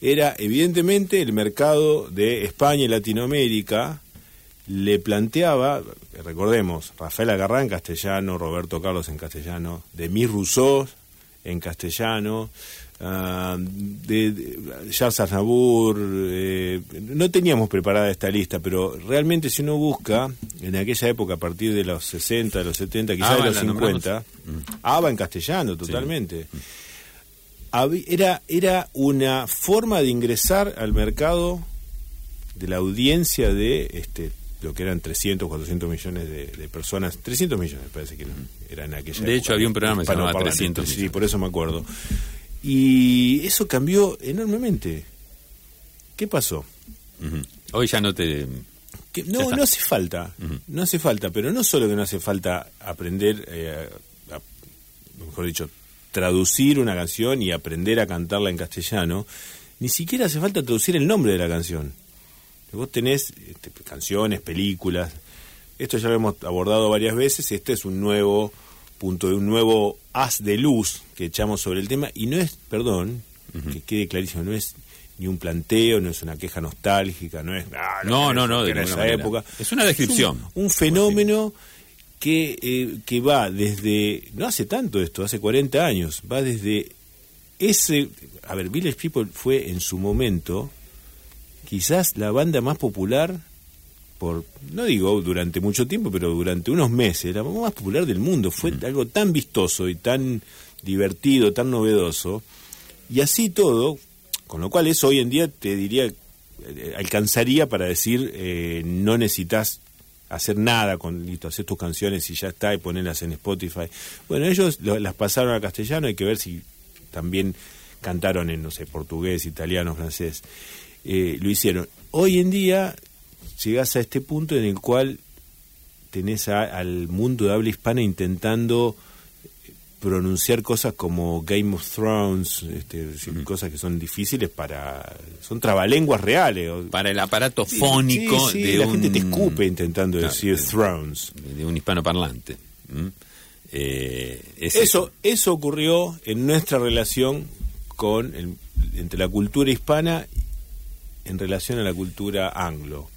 Era evidentemente el mercado de España y Latinoamérica le planteaba, recordemos, Rafael Agarrá en castellano, Roberto Carlos en castellano, Demis Rousseau en castellano, ah, de, de Charles Aznavour, eh, no teníamos preparada esta lista, pero realmente si uno busca, en aquella época, a partir de los 60, de los 70, quizás de los la nombramos. 50, ABBA en castellano, totalmente. Habi- Era, era una forma de ingresar al mercado de la audiencia de este lo que eran 300, 400 millones de, de personas, 300 millones parece que no, era en aquella De hecho, había un programa que se llamaba hispanoparlante, 300 Sí, millones. por eso me acuerdo. Y eso cambió enormemente. ¿Qué pasó? Hoy ya no te... Que no, no hace falta, no hace falta, pero no solo que no hace falta aprender, eh, a- mejor dicho, traducir una canción y aprender a cantarla en castellano, ni siquiera hace falta traducir el nombre de la canción. Vos tenés este, canciones, películas, esto ya lo hemos abordado varias veces, este es un nuevo punto, un nuevo haz de luz que echamos sobre el tema y no es, perdón, que quede clarísimo, no es ni un planteo, no es una queja nostálgica, no es... "Ah, No, no, no, de esa manera. época. Es una descripción. un, un fenómeno que, eh, que va desde, no hace tanto esto, hace 40 años, va desde ese, a ver, Village People fue en su momento quizás la banda más popular por, no digo durante mucho tiempo, pero durante unos meses, la más popular del mundo, fue algo tan vistoso y tan divertido, tan novedoso, y así todo, con lo cual eso hoy en día te diría, eh, alcanzaría para decir, eh, no necesitas hacer nada con listo, hacer tus canciones y ya está y ponerlas en Spotify. Bueno, ellos lo- las pasaron a castellano, hay que ver si también cantaron en, no sé, portugués, italiano, francés. Eh, lo hicieron. Hoy en día llegás a este punto en el cual tenés a- al mundo de habla hispana intentando pronunciar cosas como Game of Thrones, este, es decir, cosas que son difíciles para... son trabalenguas reales. Para el aparato fónico sí, sí, de la un... gente te escupe intentando decir de- Thrones. de un hispanoparlante. ¿m? Eh, es Eso, eso ocurrió en nuestra relación con el- entre la cultura hispana en relación a la cultura anglo.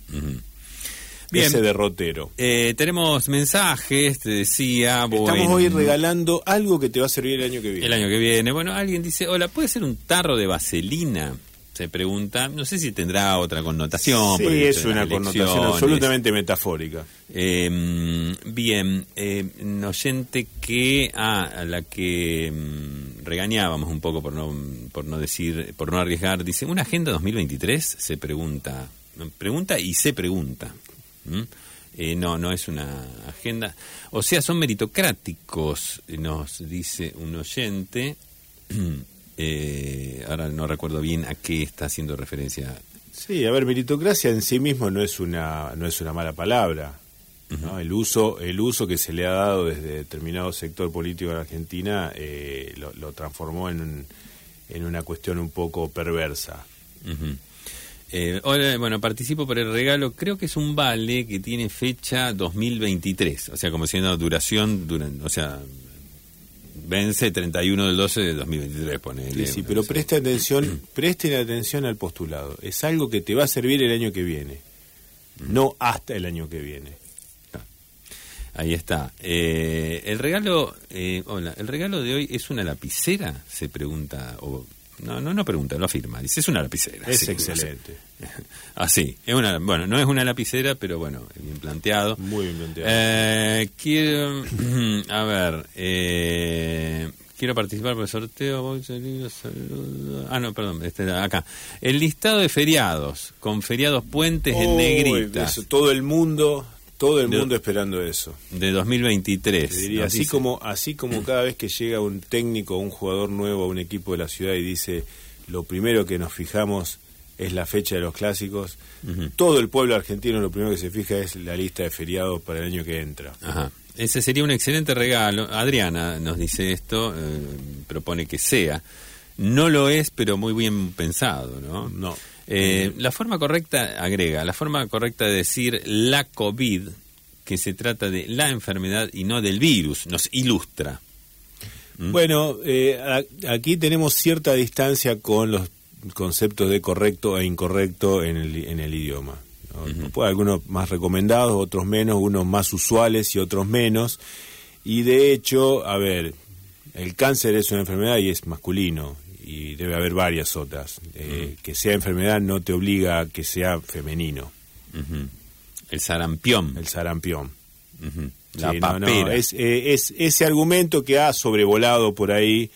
Bien. Ese derrotero. Eh, tenemos mensajes, te decía. Estamos bueno, hoy regalando algo que te va a servir el año que viene. El año que viene. Bueno, alguien dice, hola, ¿puede ser un tarro de vaselina? Se pregunta. No sé si tendrá otra connotación. Sí, es una connotación elecciones. absolutamente metafórica. Eh, bien, eh, oyente que ah, a la que mm, regañábamos un poco por no por no decir por no arriesgar. Dice una agenda 2023 se pregunta. Pregunta y se pregunta. ¿m? Eh, no no es una agenda. O sea son meritocráticos nos dice un oyente. Eh, ahora no recuerdo bien a qué está haciendo referencia. Sí, a ver, meritocracia en sí mismo no es una no es una mala palabra. ¿No? El uso el uso que se le ha dado desde determinado sector político en Argentina eh, lo, lo transformó en, un- en una cuestión un poco perversa. Ujú. Eh, hola, bueno, participo por el regalo. Creo que es un vale que tiene fecha 2023. O sea, como siendo duración, durante, o sea, vence 31 del 12 de 2023, ponele. Sí, sí, pero presta atención, presten atención al postulado. Es algo que te va a servir el año que viene, no hasta el año que viene. Ahí está. Eh, el regalo, eh, hola, el regalo de hoy es una lapicera, se pregunta, o no, no, no pregunta, lo afirma. Dice, es una lapicera. Es sí, excelente. Así, es una, bueno, no es una lapicera, pero bueno, bien planteado. Muy bien planteado. Eh, quiero, a ver, eh, quiero participar por el sorteo. saludo. Ah, no, perdón, este, acá. El listado de feriados, con feriados puentes en negrita, todo el mundo, todo el De- mundo esperando eso. de 2023. Te diría, así como así como cada vez que llega un técnico o un jugador nuevo a un equipo de la ciudad y dice lo primero que nos fijamos es la fecha de los clásicos, todo el pueblo argentino lo primero que se fija es la lista de feriados para el año que entra. Ajá. Ese sería un excelente regalo. Adriana nos dice esto, eh, propone que sea. No lo es, pero muy bien pensado, ¿no? No. Eh, la forma correcta, agrega, la forma correcta de decir la COVID, que se trata de la enfermedad y no del virus, nos ilustra. ¿Mm? Bueno, eh, a- aquí tenemos cierta distancia con los conceptos de correcto e incorrecto en el, en el idioma. ¿no? Pues algunos más recomendados, otros menos, unos más usuales y otros menos. Y de hecho, a ver, el cáncer es una enfermedad y es masculino. Y debe haber varias otras. Eh, Que sea enfermedad no te obliga a que sea femenino. El sarampión. El sarampión. La Sí, no, no, papera. es, eh, es ese argumento que ha sobrevolado por ahí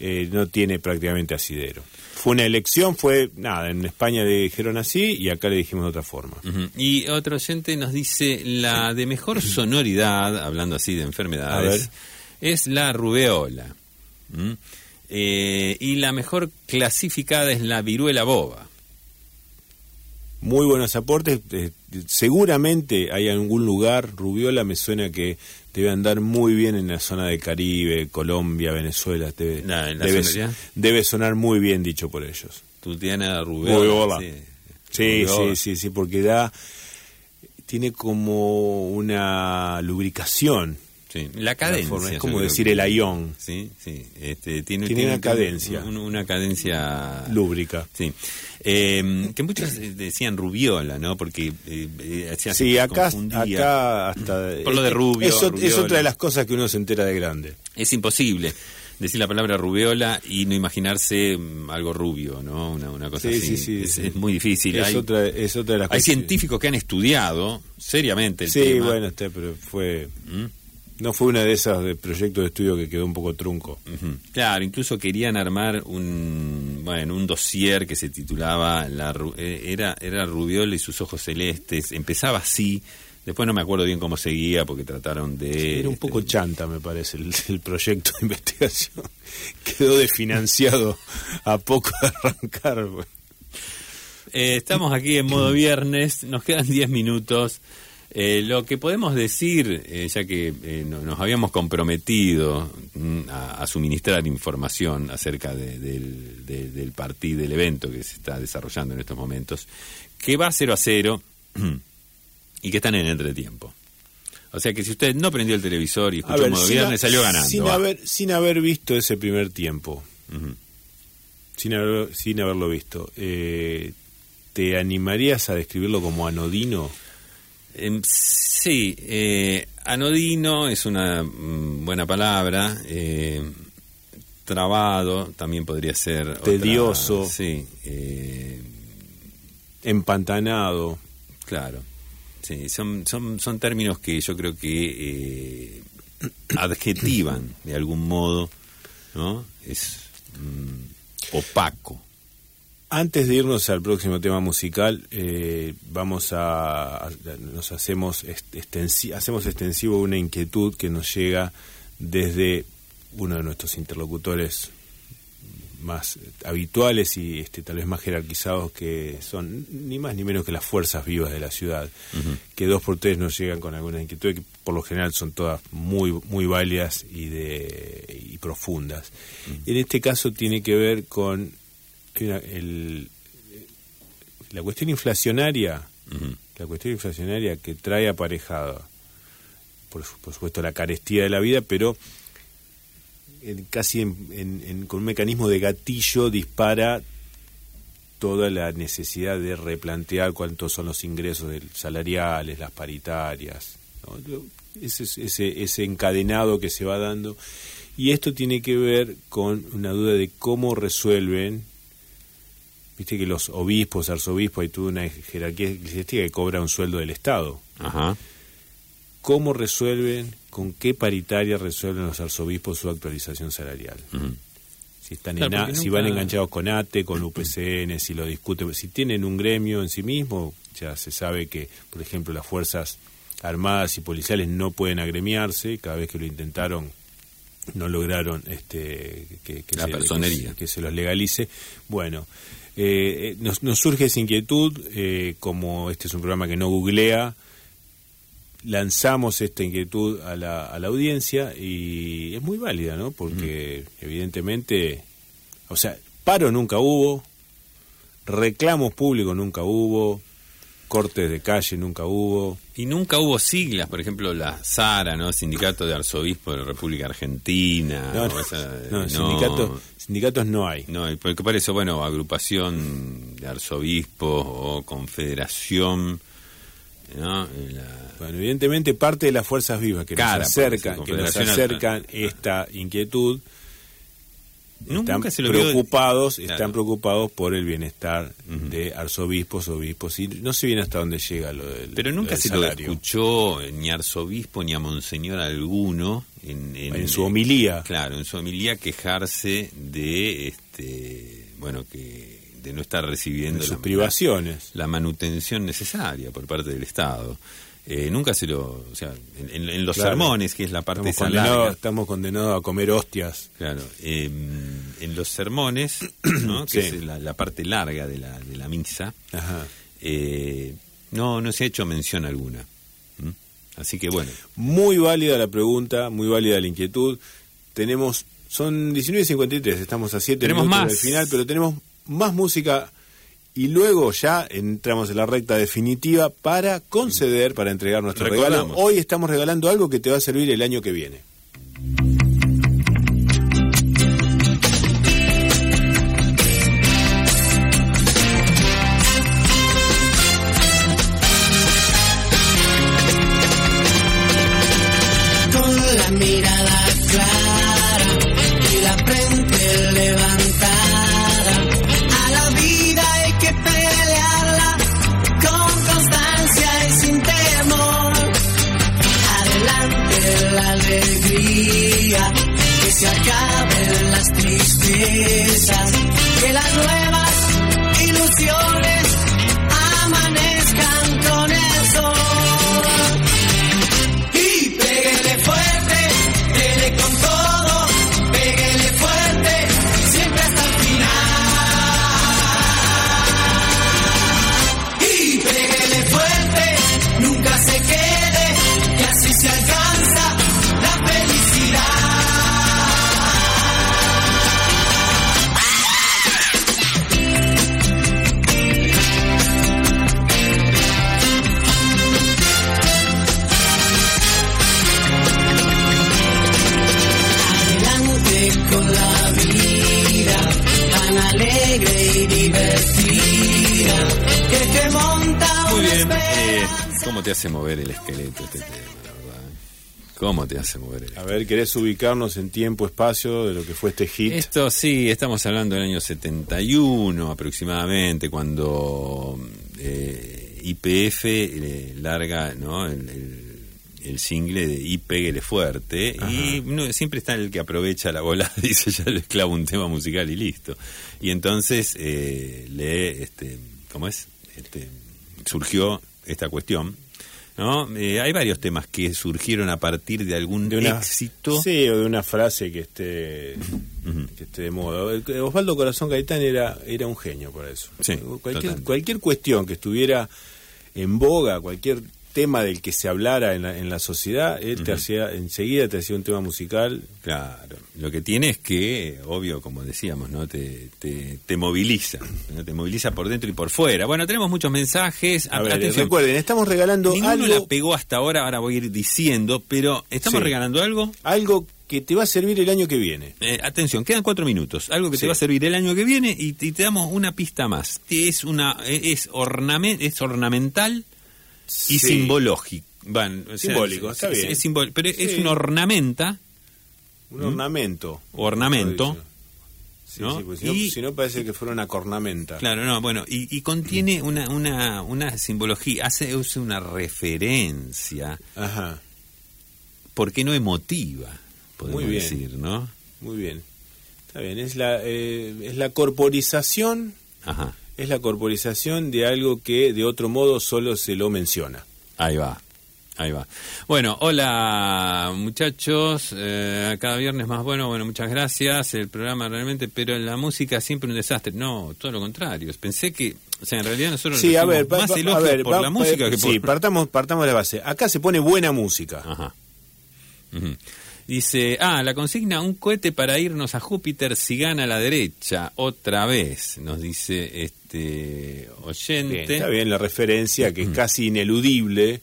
eh, no tiene prácticamente asidero. Fue una elección, fue nada, en España le dijeron así y acá le dijimos de otra forma. Y otro oyente nos dice la de mejor sonoridad, hablando así de enfermedades, es la rubeola. ¿Mm? Eh, y la mejor clasificada es la viruela boba. Muy buenos aportes. eh, seguramente hay algún lugar, Rubiola me suena que debe andar muy bien en la zona del Caribe, Colombia, Venezuela. Debe, La- en la debe, sonoridad. debe sonar muy bien dicho por ellos. Tutiana rubeola. Rubeola. sí. Sí, Rubeola. sí, sí, sí, porque da, tiene como una lubricación. Sí, La cadencia. es como decir que- el ayón, Sí, sí. Este, tiene, Tiene una cadencia. un- una cadencia. lúbrica. Sí. Eh, que muchos eh, decían rubiola, ¿no? Porque eh, eh, se Sí, acá, hasta... Por lo de rubio, Es, otra de las cosas que uno se entera de grande. Es imposible decir la palabra rubiola y no imaginarse mm, algo rubio, ¿no? Una, una cosa Sí, así. sí, sí, es, sí. es muy difícil. Es, hay otra, es otra de las hay científicos que han estudiado seriamente el Sí, tema. bueno, pero fue... ¿Mm? No fue una de esas de proyectos de estudio que quedó un poco trunco. Claro, incluso querían armar un bueno un dossier que se titulaba la eh, era era Rubiola y sus ojos celestes. Empezaba así, después no me acuerdo bien cómo seguía porque trataron de Era un poco este, chanta, me parece, el, el proyecto de investigación. Quedó desfinanciado a poco de arrancar. güey. Eh, estamos aquí en modo viernes, nos quedan 10 minutos. Eh, lo que podemos decir, eh, ya que eh, no- nos habíamos comprometido mm, a, a suministrar información acerca de- del, de- del partido, del evento que se está desarrollando en estos momentos, que va 0 a 0 y que están en entretiempo. O sea que si usted no prendió el televisor y escuchó ver, modo viernes, salió ganando. Sin va. haber, sin haber visto ese primer tiempo, sin, haber- sin haberlo visto, eh, ¿te animarías a describirlo como anodino? Em, sí, eh, anodino es una mm, buena palabra. eh, trabado también podría ser. otra- Tedioso. sí, eh, Empantanado. claro. Sí, son, son, son términos que yo creo que eh, adjetivan de algún modo, ¿no? Es mm, opaco. Antes de irnos al próximo tema musical, eh, vamos a, nos hacemos extensi- hacemos extensivo una inquietud que nos llega desde uno de nuestros interlocutores más habituales y este, tal vez más jerarquizados que son ni más ni menos que las fuerzas vivas de la ciudad, que dos por tres nos llegan con alguna inquietud que por lo general son todas muy muy válidas y de y profundas. En este caso tiene que ver con una- el- la cuestión inflacionaria, la cuestión inflacionaria que trae aparejada, por, su- por supuesto, la carestía de la vida, pero en- casi en- en- con un mecanismo de gatillo dispara toda la necesidad de replantear cuántos son los ingresos del- salariales, las paritarias, ese, ese, ese encadenado que se va dando. Y esto tiene que ver con una duda de cómo resuelven Viste que los obispos, arzobispos, hay toda una jerarquía eclesiástica que cobra un sueldo del Estado. Ajá. ¿Cómo resuelven, con qué paritaria resuelven los arzobispos su actualización salarial? Si están Claro, en a- si van enganchados con ATE, con UPCN, si lo discuten, si tienen un gremio en sí mismo, ya se sabe que, por ejemplo, las fuerzas armadas y policiales no pueden agremiarse, cada vez que lo intentaron no lograron este que, que La se, personería. que, que se los legalice. Bueno, eh, eh, nos, nos surge esa inquietud, eh, como este es un programa que no googlea, lanzamos esta inquietud a la, a la audiencia y es muy válida, ¿no? Porque evidentemente, o sea, paro nunca hubo, reclamos públicos nunca hubo, cortes de calle nunca hubo. Y nunca hubo siglas, por ejemplo, la SARA, ¿no? Sindicato de Arzobispo de la República Argentina. No, o no, esa- no, no, sindicatos, sindicatos no hay. No, porque por eso, bueno, agrupación de arzobispos o confederación, ¿no? La- Bueno, evidentemente parte de las fuerzas vivas que Cara, nos acercan, que nos acercan esta inquietud, Nunca están se lo preocupados, Claro. están preocupados por el bienestar de arzobispos, obispos, y no sé bien hasta dónde llega lo del Pero nunca del se salario. lo escuchó ni arzobispo ni a monseñor alguno en, En su homilía. Claro, en su homilía quejarse de, este, bueno, que de no estar recibiendo de sus la- privaciones. la manutención necesaria por parte del Estado. Eh, nunca se lo, o sea, en, los Claro. sermones, que es la parte Estamos condenados, estamos condenados a comer hostias. claro, eh, en los sermones, ¿no? que Sí. es la, la parte larga de la, de la misa, Ajá. eh, no, no se ha hecho mención alguna. Así que bueno, Muy válida la pregunta, muy válida la inquietud. Tenemos, son 19.53, estamos a 7 Tenemos minutos más. del final, pero tenemos más música y luego ya entramos en la recta definitiva para conceder, para entregar nuestro regalo. Recordamos. Hoy estamos regalando algo que te va a servir el año que viene. yeah. ¿Cómo te hace mover el A ver, ¿querés ubicarnos en tiempo, espacio de lo que fue este hit? Esto sí, estamos hablando del año 71 aproximadamente, cuando eh, IPF eh, larga ¿no? el, el- el single de Y Péguele Fuerte, y no, siempre está el que aprovecha la bola, dice ya le clavo un tema musical y listo. Y entonces eh, le, este, ¿cómo es? Este, surgió esta cuestión. ¿No? Eh, hay varios temas que surgieron a partir de algún de una, éxito. Sí, o de una frase que esté, que esté de moda. Osvaldo Corazón Gaitán era, era un genio para eso. Sí, cualquier, cualquier cuestión que estuviera en boga, cualquier tema del que se hablara en la, en la sociedad, él te hacía, enseguida te hacía un tema musical. Claro, lo que tiene es que, obvio, como decíamos, ¿no? Te, te, te moviliza, ¿no? te moviliza por dentro y por fuera. Bueno, tenemos muchos mensajes. A ver, recuerden, estamos regalando ninguno algo, la pegó hasta ahora, ahora voy a ir diciendo, pero estamos Sí. regalando algo. algo que te va a servir el año que viene. Eh, atención, quedan cuatro minutos. Algo que Sí. te va a servir el año que viene y, y te damos una pista más. Es una es ornamen- es ornamental y Sí. simbológico. O sea, Simbólico, es- está es- bien. es simbol- pero es una ornamenta, Un ornamento. ornamento. Sí, ¿no? sí, porque si, no, Y- si no parece que fuera una cornamenta. Claro, no, bueno, y, y contiene una, una, una simbología, hace usa una referencia, Ajá, ¿por qué no emotiva? Podemos Muy bien. decir, ¿no? muy bien. Está bien, es la, eh, es la corporización, Ajá, es la corporización de algo que de otro modo solo se lo menciona. ahí va, ahí va. Bueno, hola muchachos, eh, cada viernes más bueno, bueno, muchas gracias, el programa realmente, pero la música siempre un desastre. No, todo lo contrario, pensé que O sea, en realidad nosotros Sí, a ver, más pa- elogios a ver, por la música que por... Sí, partamos, partamos de la base. Acá se pone buena música. Ajá. Dice, ah, la consigna, un cohete para irnos a Júpiter si gana la derecha, otra vez, nos dice este oyente. Bien, está bien la referencia que es casi ineludible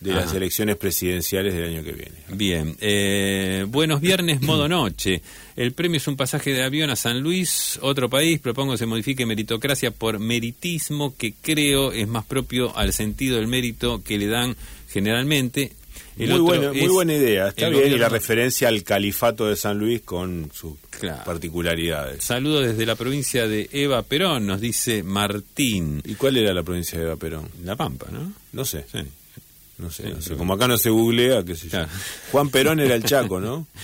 de las elecciones presidenciales del año que viene. Bien, eh, buenos viernes, modo noche. El premio es un pasaje de avión a San Luis, otro país. Propongo se modifique meritocracia por meritismo, que creo es más propio al sentido del mérito que le dan generalmente. El muy, buena, muy buena idea, está bien, y la referencia al califato de San Luis con sus Claro. particularidades. Saludo desde la provincia de Eva Perón, nos dice Martín. ¿Y cuál era la provincia de Eva Perón? La Pampa, ¿no? No sé, Sí. no sé, Sí, no sé. Como acá no se googlea, qué sé yo. Claro. Juan Perón era el Chaco, ¿no?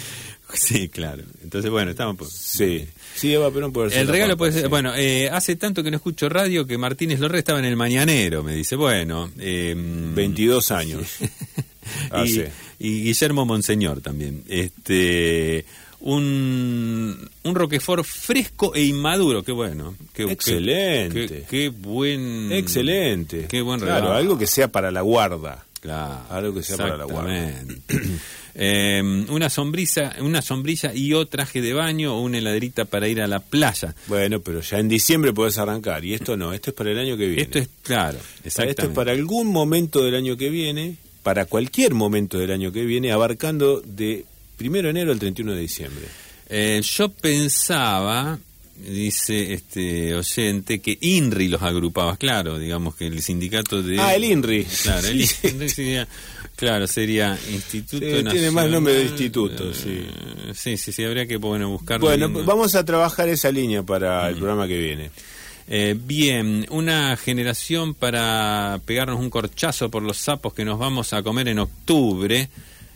Sí, claro. Entonces, bueno, estamos... por- Sí. Sí, Eva Perón puede ser. El regalo Pampa, puede ser, sí. bueno, eh, hace tanto que no escucho radio que Martínez Lorre estaba en el mañanero, me dice, bueno, eh, 22 años. y, hace. y Guillermo Monseñor también. Este un, un Roquefort fresco e inmaduro, qué bueno. Qué, Excelente. Qué, qué buen Excelente. Qué buen Claro, regalo. algo que sea para la guarda. Claro, Algo que sea para la guarda. Eh, una sombrilla, una sombrilla y o traje de baño o una heladerita para ir a la playa. Bueno, pero ya en diciembre podés arrancar. Y esto no, esto es para el año que viene. Esto es claro, exactamente. Esto es para algún momento del año que viene, para cualquier momento del año que viene, abarcando de primero de enero al 31 de diciembre. Eh, yo pensaba, dice este oyente, que INRI los agrupaba, claro, digamos que el sindicato de... Ah, el INRI. Claro, el Sí. INRI sería, claro, sería Instituto Sí, tiene Nacional... más nombre de instituto, sí. Eh, sí, sí, sí, habría que bueno, buscar... Bueno, vamos a trabajar esa línea para Mm. el programa que viene. Eh, bien, una generación para pegarnos un corchazo por los sapos que nos vamos a comer en octubre.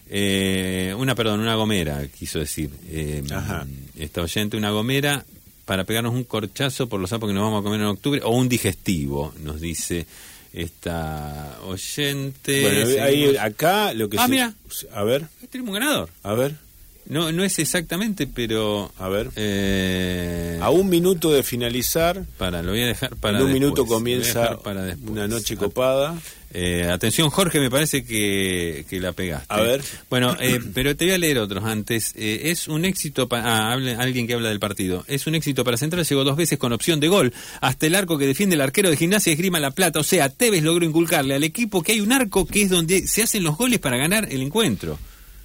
Eh, una, perdón, una gomera, quiso decir. Eh, Ajá. Esta oyente, una gomera para pegarnos un corchazo por los sapos que nos vamos a comer en octubre. O un digestivo, nos dice esta oyente. Bueno, ahí, acá lo que Ah, se- mira. A ver, Tenemos un ganador. a ver, No, no es exactamente, pero... a ver. eh, A un minuto de finalizar, para, lo voy a dejar para en un después. minuto comienza para después. una noche Ah, copada. Eh, atención, Jorge, me parece que, que la pegaste. A ver. Bueno, eh, pero te voy a leer otros antes. Eh, es un éxito para. Ah, hable- alguien que habla del partido. Es un éxito para Central. Llegó dos veces con opción de gol. Hasta el arco que defiende el arquero de gimnasia esgrima La Plata. O sea, Tevez logró inculcarle al equipo que hay un arco que es donde se hacen los goles para ganar el encuentro.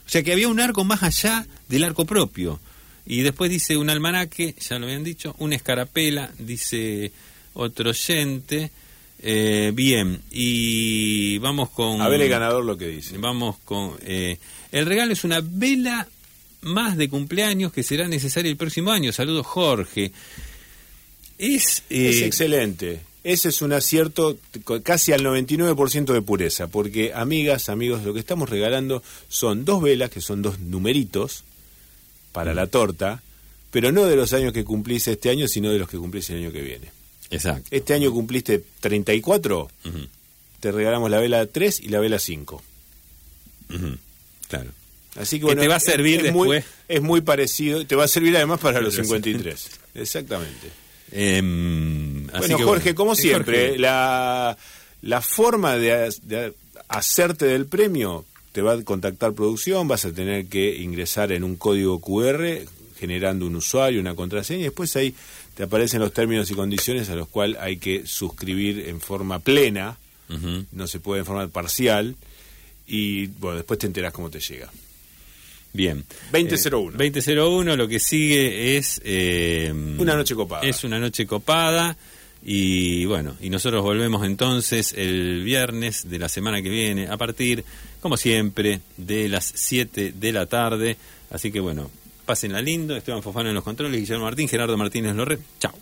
O sea, que había un arco más allá del arco propio. Y después dice un almanaque, ya lo habían dicho, una escarapela, dice otro oyente. Eh, bien, y vamos con... A ver el ganador lo que dice. Vamos con... eh, el regalo es una vela más de cumpleaños que será necesaria el próximo año. Saludos, Jorge. Es... eh, Es excelente. Ese es un acierto casi al 99% de pureza, porque amigas, amigos, lo que estamos regalando son dos velas, que son dos numeritos para Mm. la torta, pero no de los años que cumplís este año, sino de los que cumplís el año que viene. Exacto. Este año cumpliste 34, Ujú, te regalamos la vela 3 y la vela 5. ujú, Claro. Así que Que bueno, te va a servir es muy, después. es muy parecido, te va a servir además para los Pero 53. Exactamente. Así Bueno, que Jorge, como siempre, Jorge. la, la forma de, de hacerte del premio te va a contactar producción, vas a tener que ingresar en un código QR generando un usuario, una contraseña, y después ahí te aparecen los términos y condiciones a los cuales hay que suscribir en forma plena, no se puede en forma parcial, y bueno, después te enterás cómo te llega. Bien. 2001. Eh, 2001, lo que sigue es... eh, Una noche copada. Es una noche copada. Y bueno, y nosotros volvemos entonces el viernes de la semana que viene a partir, como siempre, de las 7 de la tarde. Así que bueno, pásenla lindo. Esteban Fofano en los controles, Guillermo Martín, Gerardo Martínez Lorre. Chao.